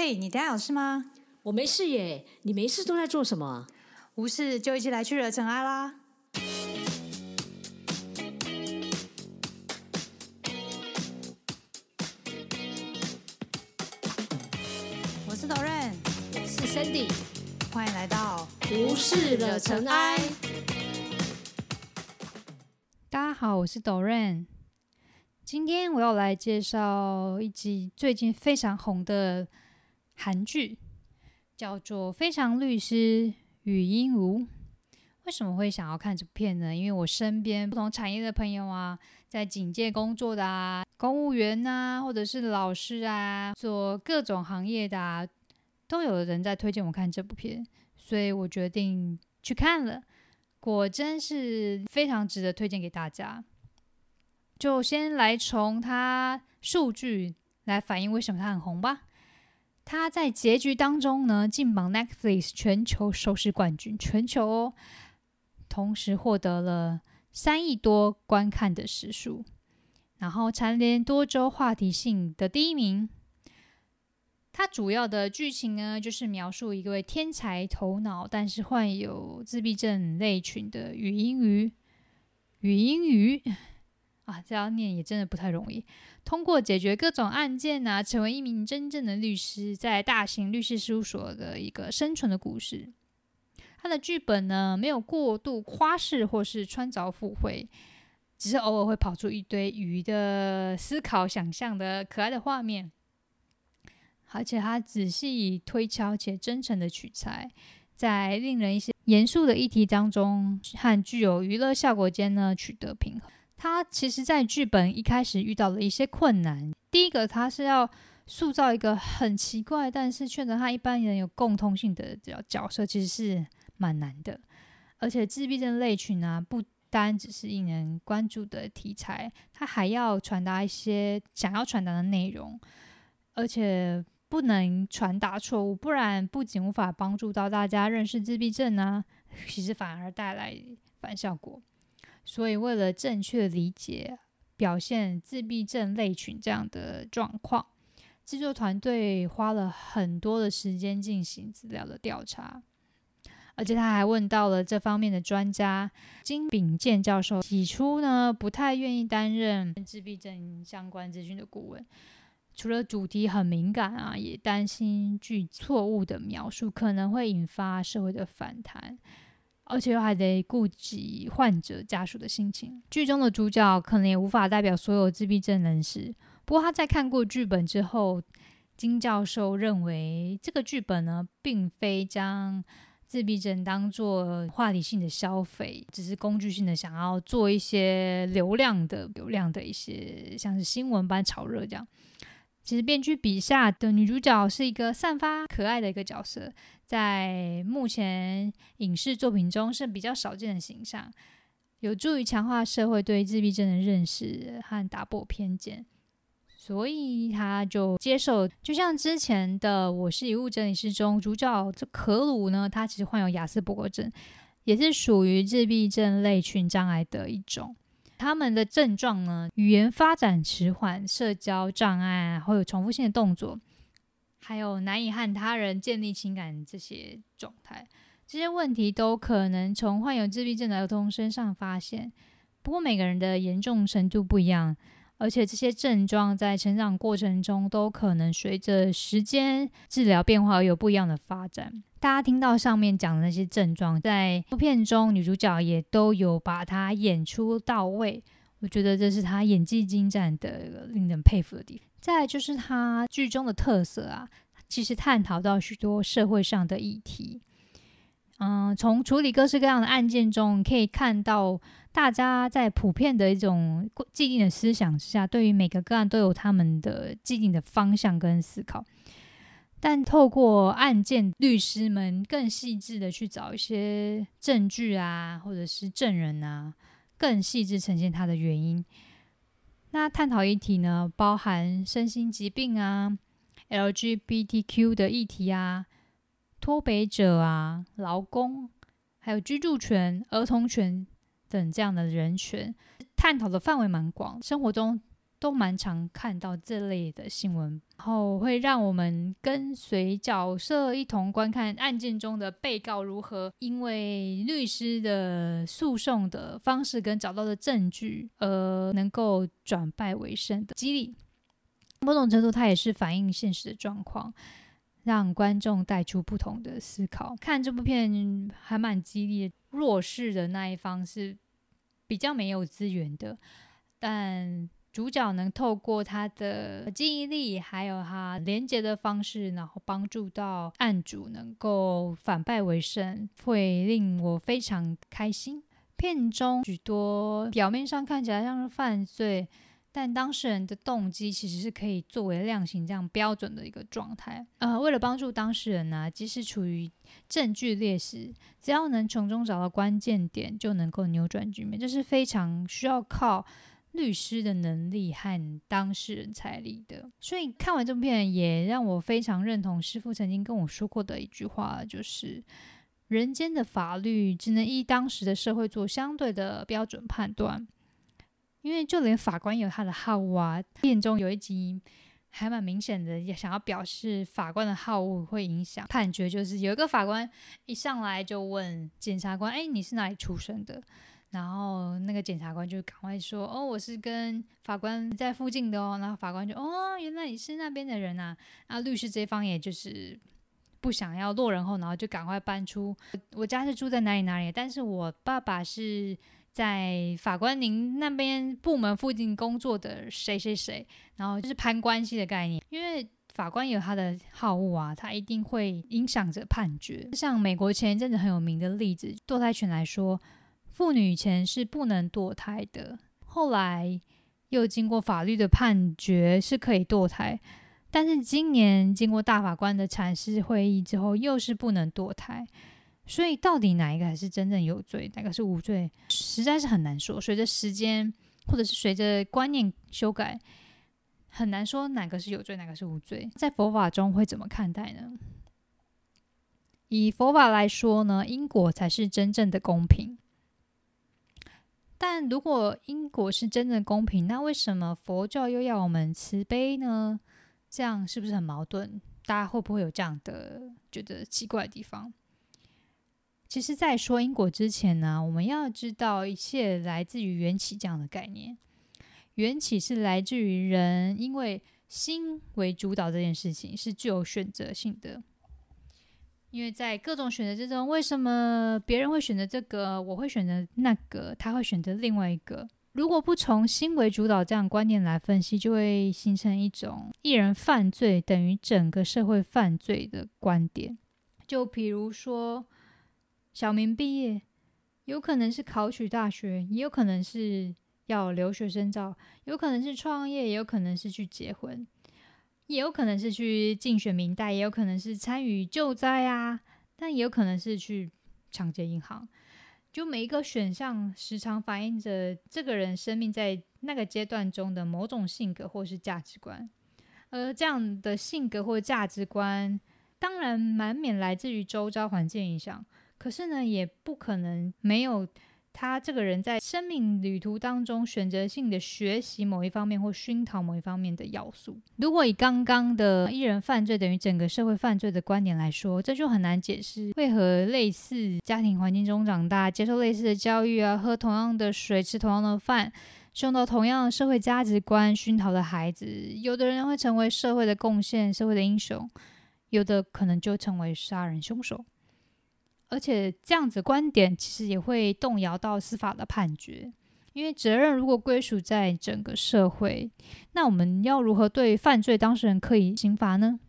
嘿，你等下有事吗？我没事耶，你没事都在做什么？无事就一起来去惹尘埃啦！我是 Doren，我是 Sandy，欢迎来到无事惹尘埃。大家好，我是 Doren。今天我要来介绍一集最近非常红的韩剧，叫做《非常律师与鹦鹉》。为什么会想要看这部片呢？因为我身边不同产业的朋友啊，在警界工作的啊，公务员啊，或者是老师啊，做各种行业的啊，都有人在推荐我看这部片，所以我决定去看了。果真是非常值得推荐给大家。就先来从它数据来反映为什么它很红吧。它在结局当中呢，进榜 Netflix 全球收视冠军，全球哦，同时获得了三亿多观看的时数，然后蝉联多周话题性的第一名。它主要的剧情呢，就是描述一位天才头脑，但是患有自闭症类群的语音鱼，语音鱼。啊，这样念也真的不太容易。通过解决各种案件啊，成为一名真正的律师，在大型律师事务所的一个生存的故事。他的剧本呢，没有过度夸饰或是穿凿附会，只是偶尔会跑出一堆鱼的思考、想象的可爱的画面。而且他仔细推敲且真诚的取材，在令人一些严肃的议题当中，和具有娱乐效果间呢，取得平衡。他其实，在剧本一开始遇到了一些困难。第一个，他是要塑造一个很奇怪，但是却能和一般人有共通性的角角色，其实是蛮难的。而且，自闭症类群啊，不单只是令人关注的题材，他还要传达一些想要传达的内容，而且不能传达错误，不然不仅无法帮助到大家认识自闭症啊，其实反而带来反效果。所以，为了正确理解表现自闭症类群这样的状况，制作团队花了很多的时间进行资料的调查，而且他还问到了这方面的专家金炳健教授。起初呢，不太愿意担任自闭症相关资讯的顾问，除了主题很敏感啊，也担心具错误的描述可能会引发社会的反弹。而且又还得顾及患者家属的心情。剧中的主角可能也无法代表所有自闭症人士。不过他在看过剧本之后，金教授认为这个剧本呢，并非将自闭症当做话题性的消费，只是工具性的想要做一些流量的流量的一些像是新闻般炒热这样。其实编剧笔下的女主角是一个散发可爱的一个角色。在目前影视作品中是比较少见的形象，有助于强化社会对自闭症的认识和打破偏见，所以他就接受。就像之前的《我是遗物整理师》中，主角这可鲁呢，他其实患有亚斯伯格症，也是属于自闭症类群障碍的一种。他们的症状呢，语言发展迟缓、社交障碍，会有重复性的动作。还有难以和他人建立情感这些状态，这些问题都可能从患有自闭症的儿童身上发现。不过每个人的严重程度不一样，而且这些症状在成长过程中都可能随着时间、治疗变化而有不一样的发展。大家听到上面讲的那些症状，在部片中女主角也都有把它演出到位，我觉得这是她演技精湛的令人佩服的地方。再就是她剧中的特色啊，其实探讨到许多社会上的议题。嗯，从处理各式各样的案件中，可以看到大家在普遍的一种既定的思想之下，对于每个个案都有他们的既定的方向跟思考。但透过案件，律师们更细致的去找一些证据啊，或者是证人啊，更细致呈现它的原因。那探讨议题呢，包含身心疾病啊、LGBTQ 的议题啊、脱北者啊、劳工，还有居住权、儿童权等这样的人权，探讨的范围蛮广。生活中都蛮常看到这类的新闻，然后会让我们跟随角色一同观看案件中的被告如何因为律师的诉讼的方式跟找到的证据，而能够转败为胜的激励。某种程度，它也是反映现实的状况，让观众带出不同的思考。看这部片还蛮激励，弱势的那一方是比较没有资源的，但。主角能透过他的记忆力，还有他连接的方式，然后帮助到案主能够反败为胜，会令我非常开心。片中许多表面上看起来像是犯罪，但当事人的动机其实是可以作为量刑这样标准的一个状态。呃，为了帮助当事人呢，即使处于证据劣势，只要能从中找到关键点，就能够扭转局面。这是非常需要靠。律师的能力和当事人财力的，所以看完这部片也让我非常认同师傅曾经跟我说过的一句话，就是人间的法律只能依当时的社会做相对的标准判断，因为就连法官有他的好恶啊。片中有一集还蛮明显的，也想要表示法官的好恶会影响判决，就是有一个法官一上来就问检察官：“哎，你是哪里出生的？”然后那个检察官就赶快说：“哦，我是跟法官在附近的哦。”然后法官就：“哦，原来你是那边的人呐。”那律师这方也就是不想要落人后，然后就赶快搬出：“我家是住在哪里哪里，但是我爸爸是在法官您那边部门附近工作的谁谁谁。”然后就是攀关系的概念，因为法官有他的好恶啊，他一定会影响着判决。像美国前一阵子很有名的例子，堕胎权来说。妇女以前是不能堕胎的，后来又经过法律的判决是可以堕胎，但是今年经过大法官的阐释会议之后，又是不能堕胎。所以到底哪一个才是真正有罪，哪个是无罪，实在是很难说。随着时间或者是随着观念修改，很难说哪个是有罪，哪个是无罪。在佛法中会怎么看待呢？以佛法来说呢，因果才是真正的公平。但如果因果是真的公平，那为什么佛教又要我们慈悲呢？这样是不是很矛盾？大家会不会有这样的觉得奇怪的地方？其实，在说因果之前呢，我们要知道一切来自于缘起这样的概念。缘起是来自于人，因为心为主导这件事情是具有选择性的。因为在各种选择之中，为什么别人会选择这个，我会选择那个，他会选择另外一个？如果不从心为主导这样观念来分析，就会形成一种一人犯罪等于整个社会犯罪的观点。就比如说，小明毕业，有可能是考取大学，也有可能是要留学深造，有可能是创业，也有可能是去结婚。也有可能是去竞选民代，也有可能是参与救灾啊，但也有可能是去抢劫银行。就每一个选项，时常反映着这个人生命在那个阶段中的某种性格或是价值观。而这样的性格或价值观，当然难免来自于周遭环境影响，可是呢，也不可能没有。他这个人在生命旅途当中选择性的学习某一方面或熏陶某一方面的要素。如果以刚刚的一人犯罪等于整个社会犯罪的观点来说，这就很难解释为何类似家庭环境中长大、接受类似的教育啊、喝同样的水、吃同样的饭、受到同样的社会价值观熏陶的孩子，有的人会成为社会的贡献、社会的英雄，有的可能就成为杀人凶手。而且这样子观点其实也会动摇到司法的判决，因为责任如果归属在整个社会，那我们要如何对犯罪当事人可以刑罚呢？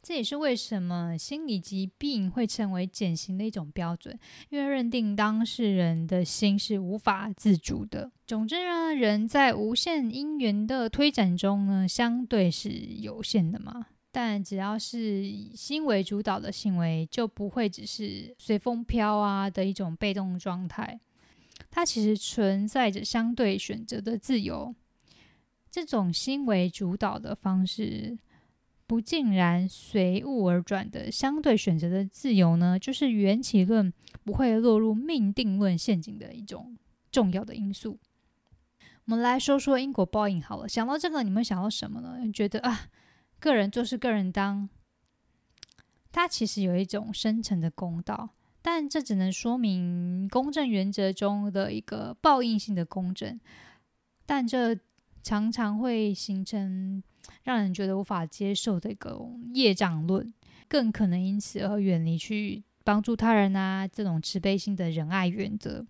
这也是为什么心理疾病会成为减刑的一种标准，因为认定当事人的心是无法自主的。总之呢，人在无限因缘的推展中呢，相对是有限的嘛。但只要是以心为主导的行为，就不会只是随风飘啊的一种被动状态。它其实存在着相对选择的自由。这种心为主导的方式，不尽然随物而转的相对选择的自由呢，就是缘起论不会落入命定论陷阱的一种重要的因素。我们来说说因果报应好了。想到这个，你们想到什么呢？觉得啊，个人做事个人当，它其实有一种深层的公道，但这只能说明公正原则中的一个报应性的公正，但这常常会形成让人觉得无法接受的一个业障论，更可能因此而远离去帮助他人啊这种慈悲心的仁爱原则。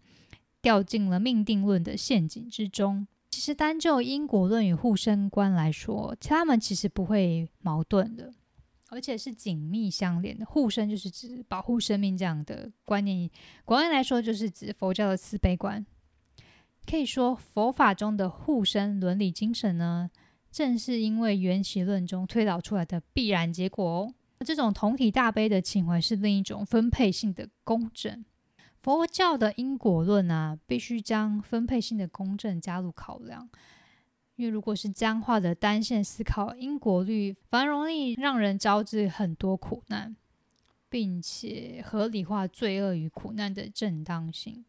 掉进了命定论的陷阱之中。其实单就因果论与护身观来说，他们其实不会矛盾的，而且是紧密相连的。护身就是指保护生命这样的观念，广义来说就是指佛教的慈悲观。可以说，佛法中的护身伦理精神呢，正是因为缘起论中推导出来的必然结果哦。这种同体大悲的情怀是另一种分配性的公正。佛教的因果论啊，必须将分配性的公正加入考量，因为如果是僵化的单线思考因果律，反而容易让人招致很多苦难，并且合理化罪恶与苦难的正当性，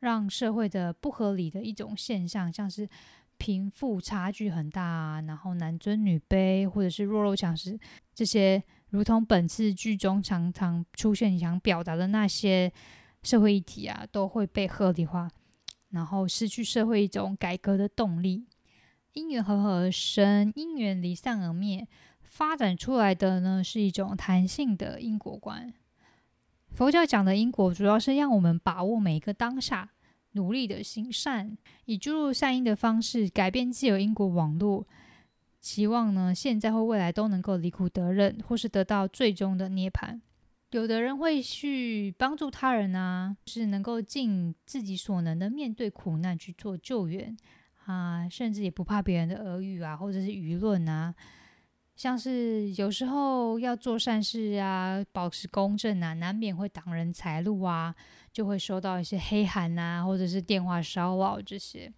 让社会的不合理的一种现象，像是贫富差距很大啊，然后男尊女卑，或者是弱肉强食这些。如同本次剧中常常出现想表达的那些社会议题啊，都会被合理化，然后失去社会一种改革的动力。因缘合合而生，因缘离散而灭，发展出来的呢是一种弹性的因果观。佛教讲的因果，主要是让我们把握每一个当下，努力的行善，以注入善因的方式改变既有因果网络。期望呢，现在或未来都能够离苦得乐，或是得到最终的涅槃。有的人会去帮助他人啊，是能够尽自己所能的面对苦难去做救援啊，甚至也不怕别人的耳语啊，或者是舆论啊。像是有时候要做善事啊，保持公正啊，难免会挡人财路啊，就会收到一些黑函啊，或者是电话骚扰这些。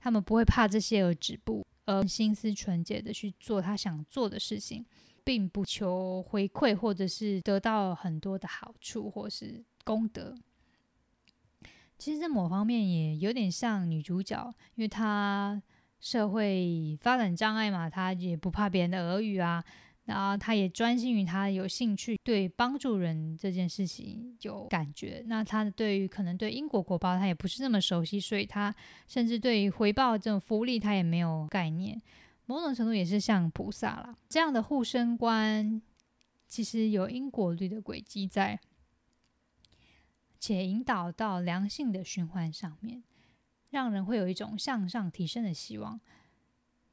他们不会怕这些而止步。而心思纯洁的去做他想做的事情，并不求回馈，或者是得到很多的好处，或是功德。其实，在某方面也有点像女主角，因为她社会发展障碍嘛，她也不怕别人的耳语啊。然后他也专心于他有兴趣，对帮助人这件事情有感觉。那他对于可能对因果果报，他也不是那么熟悉，所以他甚至对于回报这种福利，他也没有概念。某种程度也是像菩萨啦这样的护身观，其实有因果律的轨迹在，且引导到良性的循环上面，让人会有一种向上提升的希望。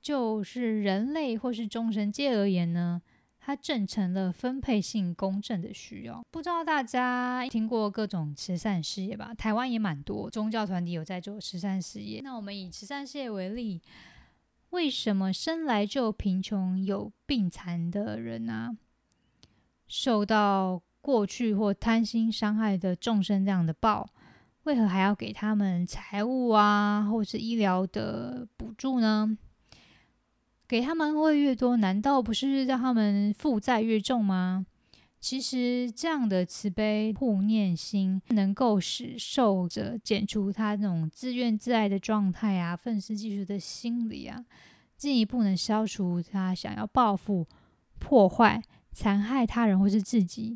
就是人类或是众生界而言呢，它正成了分配性公正的需要。不知道大家听过各种慈善事业吧？台湾也蛮多宗教团体有在做慈善事业。那我们以慈善事业为例，为什么生来就贫穷、有病残的人啊，受到过去或贪心伤害的众生这样的报，为何还要给他们财物啊，或是医疗的补助呢？给他们会越多，难道不是让他们负债越重吗？其实这样的慈悲护念心，能够使受者减除他那种自怨自艾的状态啊，愤世嫉俗的心理啊，进一步能消除他想要报复、破坏、残害他人或是自己，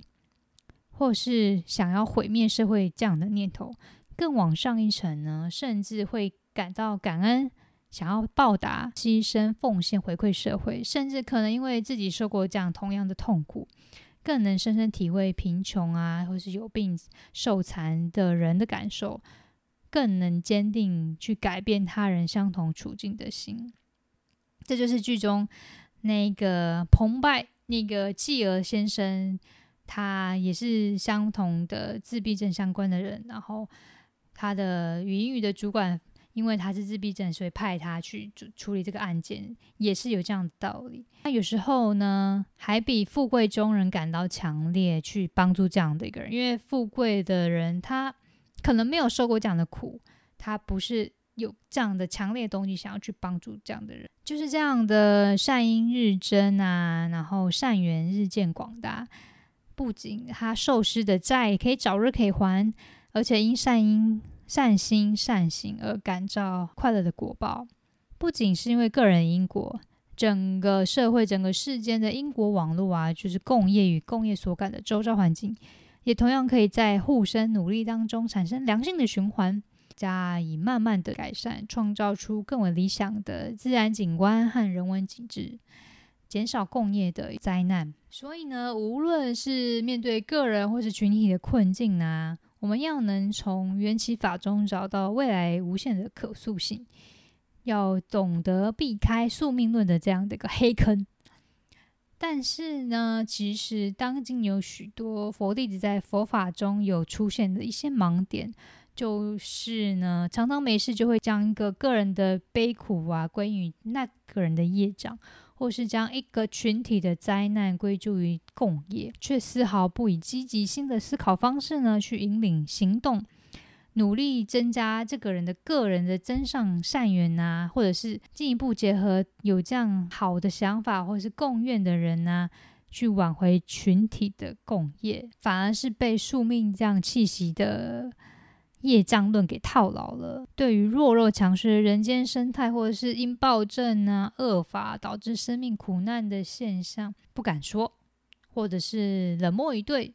或是想要毁灭社会这样的念头。更往上一层呢，甚至会感到感恩。想要报答、牺牲、奉献、回馈社会，甚至可能因为自己受过这样同样的痛苦，更能深深体会贫穷啊，或是有病、受残的人的感受，更能坚定去改变他人相同处境的心。这就是剧中那个澎湃那个继儿先生，他也是相同的自闭症相关的人，然后他的语音语的主管。因为他是自闭症，所以派他去处处理这个案件，也是有这样的道理。那有时候呢，还比富贵中人感到强烈去帮助这样的一个人，因为富贵的人他可能没有受过这样的苦，他不是有这样的强烈动机想要去帮助这样的人，就是这样的善因日增啊，然后善缘日渐广大，不仅他受施的债可以早日可以还，而且因善因。善心善行而感召快乐的果报。不仅是因为个人因果，整个社会、整个世间的因果网络啊，就是共业与共业所感的周遭环境，也同样可以在互生努力当中产生良性的循环，加以慢慢的改善，创造出更为理想的自然景观和人文景致，减少共业的灾难。所以呢，无论是面对个人或是群体的困境啊，我们要能从缘起法中找到未来无限的可塑性。要懂得避开宿命论的这样的一个黑坑，但是呢，其实当今有许多佛弟子在佛法中有出现的一些盲点，就是呢，常常没事就会将一个个人的悲苦啊归于那个人的业障，或是将一个群体的灾难归咎于共业，却丝毫不以积极性的思考方式呢去引领行动。努力增加这个人的个人的增上善缘呐，或者是进一步结合有这样好的想法或者是共愿的人呐，去挽回群体的共业，反而是被宿命这样气息的业障论给套牢了。对于弱肉强食的人间生态，或者是因暴政啊恶法导致生命苦难的现象，不敢说，或者是冷漠以对，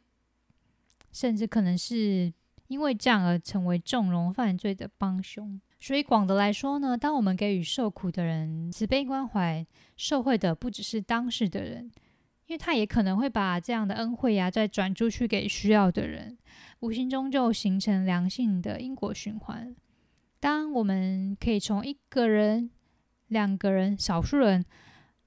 甚至可能是。因为这样而成为纵容犯罪的帮凶，所以广的来说呢，当我们给予受苦的人慈悲关怀，受惠的不只是当事的人，因为他也可能会把这样的恩惠呀再转出去给需要的人，无形中就形成良性的因果循环。当我们可以从一个人、两个人、少数人，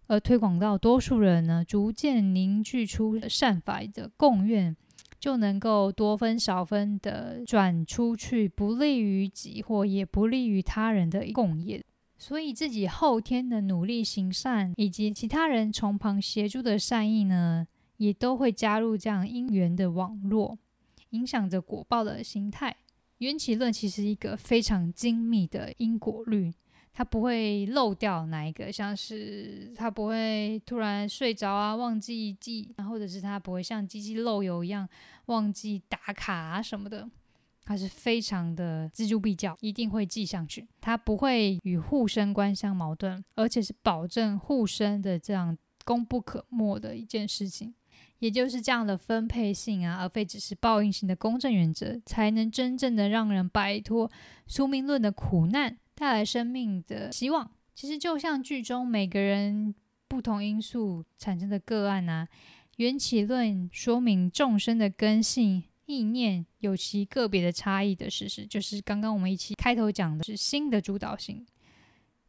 而推广到多数人呢，逐渐凝聚出善法的共愿。就能够多分少分的转出去，不利于己或也不利于他人的共业。所以自己后天的努力行善，以及其他人从旁协助的善意呢，也都会加入这样因缘的网络，影响着果报的形态。缘起论其实一个非常精密的因果律。它不会漏掉哪一个，像是它不会突然睡着啊，忘记记，或者是它不会像机器漏油一样忘记打卡啊什么的，它是非常的锱铢必较，一定会记上去。它不会与护身观相矛盾，而且是保证护身的这样功不可没的一件事情。也就是这样的分配性啊，而非只是报应性的公正原则，才能真正的让人摆脱宿命论的苦难。带来生命的希望，其实就像剧中每个人不同因素产生的个案啊，缘起论说明众生的根性意念有其个别的差异的事实，就是刚刚我们一起开头讲的是心的主导性。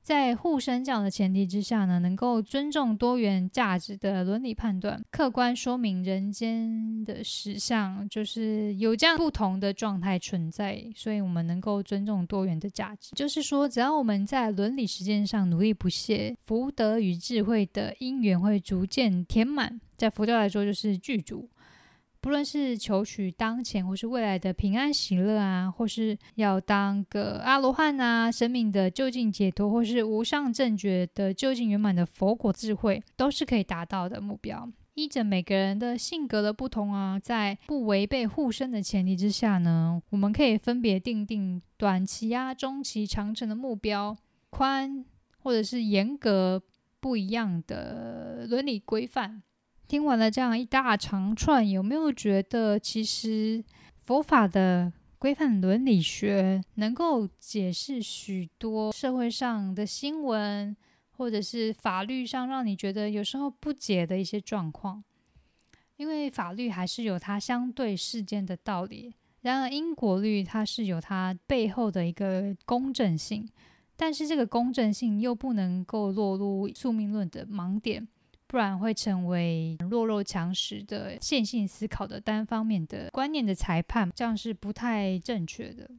在互生这样的前提之下呢，能够尊重多元价值的伦理判断，客观说明人间的实相，就是有这样不同的状态存在，所以我们能够尊重多元的价值。就是说，只要我们在伦理实践上努力不懈，福德与智慧的因缘会逐渐填满，在佛教来说就是具足。不论是求取当前或是未来的平安喜乐啊，或是要当个阿罗汉啊，生命的究竟解脱，或是无上正觉的究竟圆满的佛果智慧，都是可以达到的目标。依着每个人的性格的不同啊，在不违背护身的前提之下呢，我们可以分别定定短期啊、中期、长程的目标，宽或者是严格不一样的伦理规范。听完了这样一大长串，有没有觉得其实佛法的规范伦理学能够解释许多社会上的新闻，或者是法律上让你觉得有时候不解的一些状况？因为法律还是有它相对世间的道理，然而因果律它是有它背后的一个公正性，但是这个公正性又不能够落入宿命论的盲点。不然会成为弱肉强食的线性思考的单方面的观念的裁判，这样是不太正确的。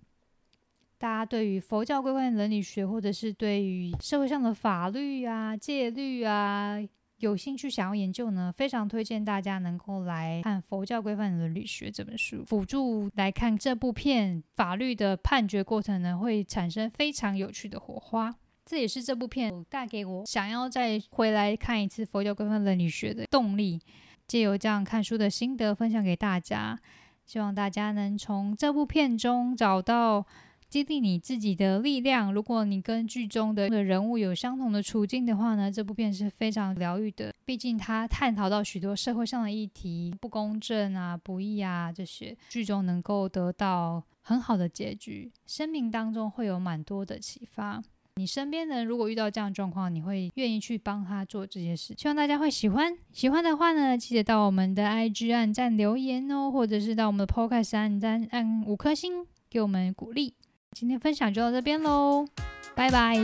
大家对于佛教规范伦理学，或者是对于社会上的法律啊、戒律啊有兴趣想要研究呢，非常推荐大家能够来看《佛教规范伦理学》这本书，辅助来看这部片法律的判决过程呢，会产生非常有趣的火花。这也是这部片带给我想要再回来看一次佛教规范伦理学的动力。借由这样看书的心得分享给大家，希望大家能从这部片中找到激励你自己的力量。如果你跟剧中的人物有相同的处境的话呢，这部片是非常疗愈的。毕竟它探讨到许多社会上的议题，不公正啊、不义啊这些，剧中能够得到很好的结局，生命当中会有蛮多的启发。你身边人如果遇到这样的状况，你会愿意去帮他做这些事？希望大家会喜欢。喜欢的话呢，记得到我们的 IG 按赞留言哦，或者是到我们的 Podcast 按赞按五颗星给我们鼓励。今天分享就到这边喽，拜拜。